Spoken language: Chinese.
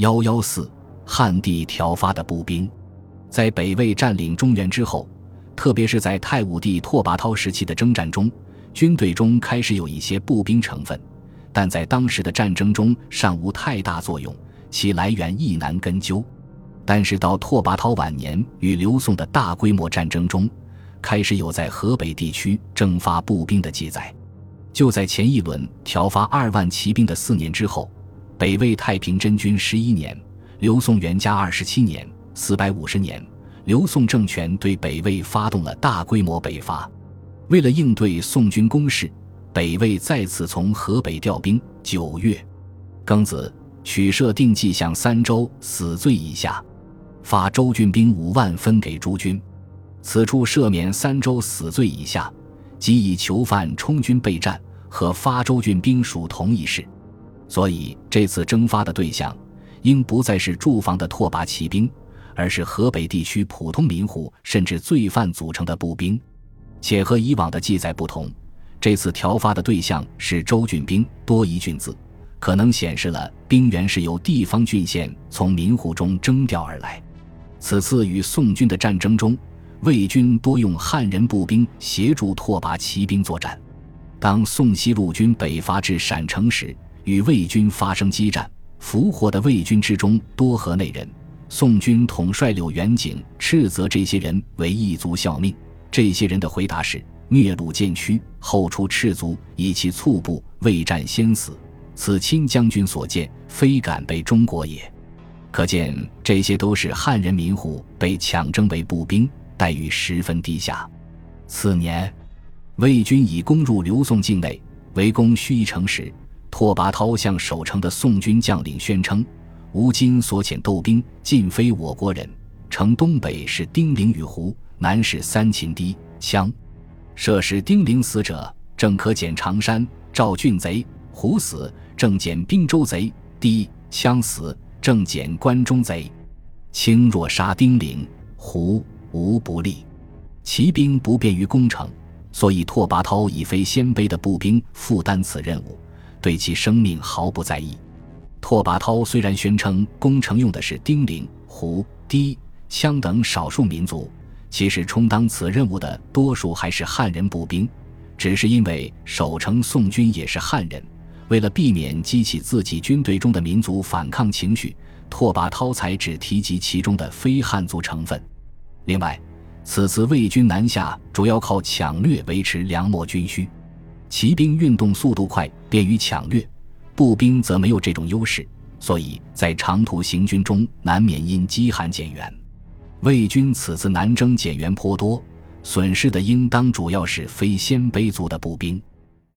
幺幺四，汉地调发的步兵，在北魏占领中原之后，特别是在太武帝拓跋焘时期的征战中，军队中开始有一些步兵成分，但在当时的战争中尚无太大作用，其来源亦难根究。但是到拓跋焘晚年与刘宋的大规模战争中，开始有在河北地区征发步兵的记载。就在前一轮调发二万骑兵的四年之后。北魏太平真君十一年，刘宋元嘉二十七年（四百五十年），刘宋政权对北魏发动了大规模北伐。为了应对宋军攻势，北魏再次从河北调兵。九月，庚子，取设定计向三州死罪以下，发州郡兵五万分给诸军。此处赦免三州死罪以下，即以囚犯充军备战，和发州郡兵属同一事。所以，这次征发的对象应不再是驻防的拓跋骑兵，而是河北地区普通民户甚至罪犯组成的步兵。且和以往的记载不同，这次调发的对象是州郡兵，多一郡字，可能显示了兵源是由地方郡县从民户中征调而来。此次与宋军的战争中，魏军多用汉人步兵协助拓跋骑兵作战。当宋西路军北伐至陕城时，与魏军发生激战，俘获的魏军之中多河内人。宋军统帅柳元景斥责这些人为异族效命。这些人的回答是：灭虏渐屈，后出赤足，以其猝步未战先死。此亲将军所见，非敢被中国也。可见这些都是汉人民户被抢征为步兵，待遇十分低下。次年，魏军已攻入刘宋境内，围攻盱眙城时。拓跋焘向守城的宋军将领宣称：“吴今所遣斗兵，尽非我国人。城东北是丁零与胡，南是三秦堤羌。设使丁零死者，正可减常山赵郡贼；胡死，正减滨州贼；堤羌死，正减关中贼。卿若杀丁零、胡，无不利。骑兵不便于攻城，所以拓跋焘以非鲜卑的步兵负担此任务。”对其生命毫不在意。拓跋焘虽然宣称攻城用的是丁零、胡、氐、羌等少数民族，其实充当此任务的多数还是汉人步兵。只是因为守城宋军也是汉人，为了避免激起自己军队中的民族反抗情绪，拓跋焘才只提及其中的非汉族成分。另外，此次魏军南下主要靠抢掠维持粮秣军需。骑兵运动速度快，便于抢掠；步兵则没有这种优势，所以在长途行军中难免因饥寒减员。魏军此次南征减员颇多，损失的应当主要是非鲜卑族的步兵。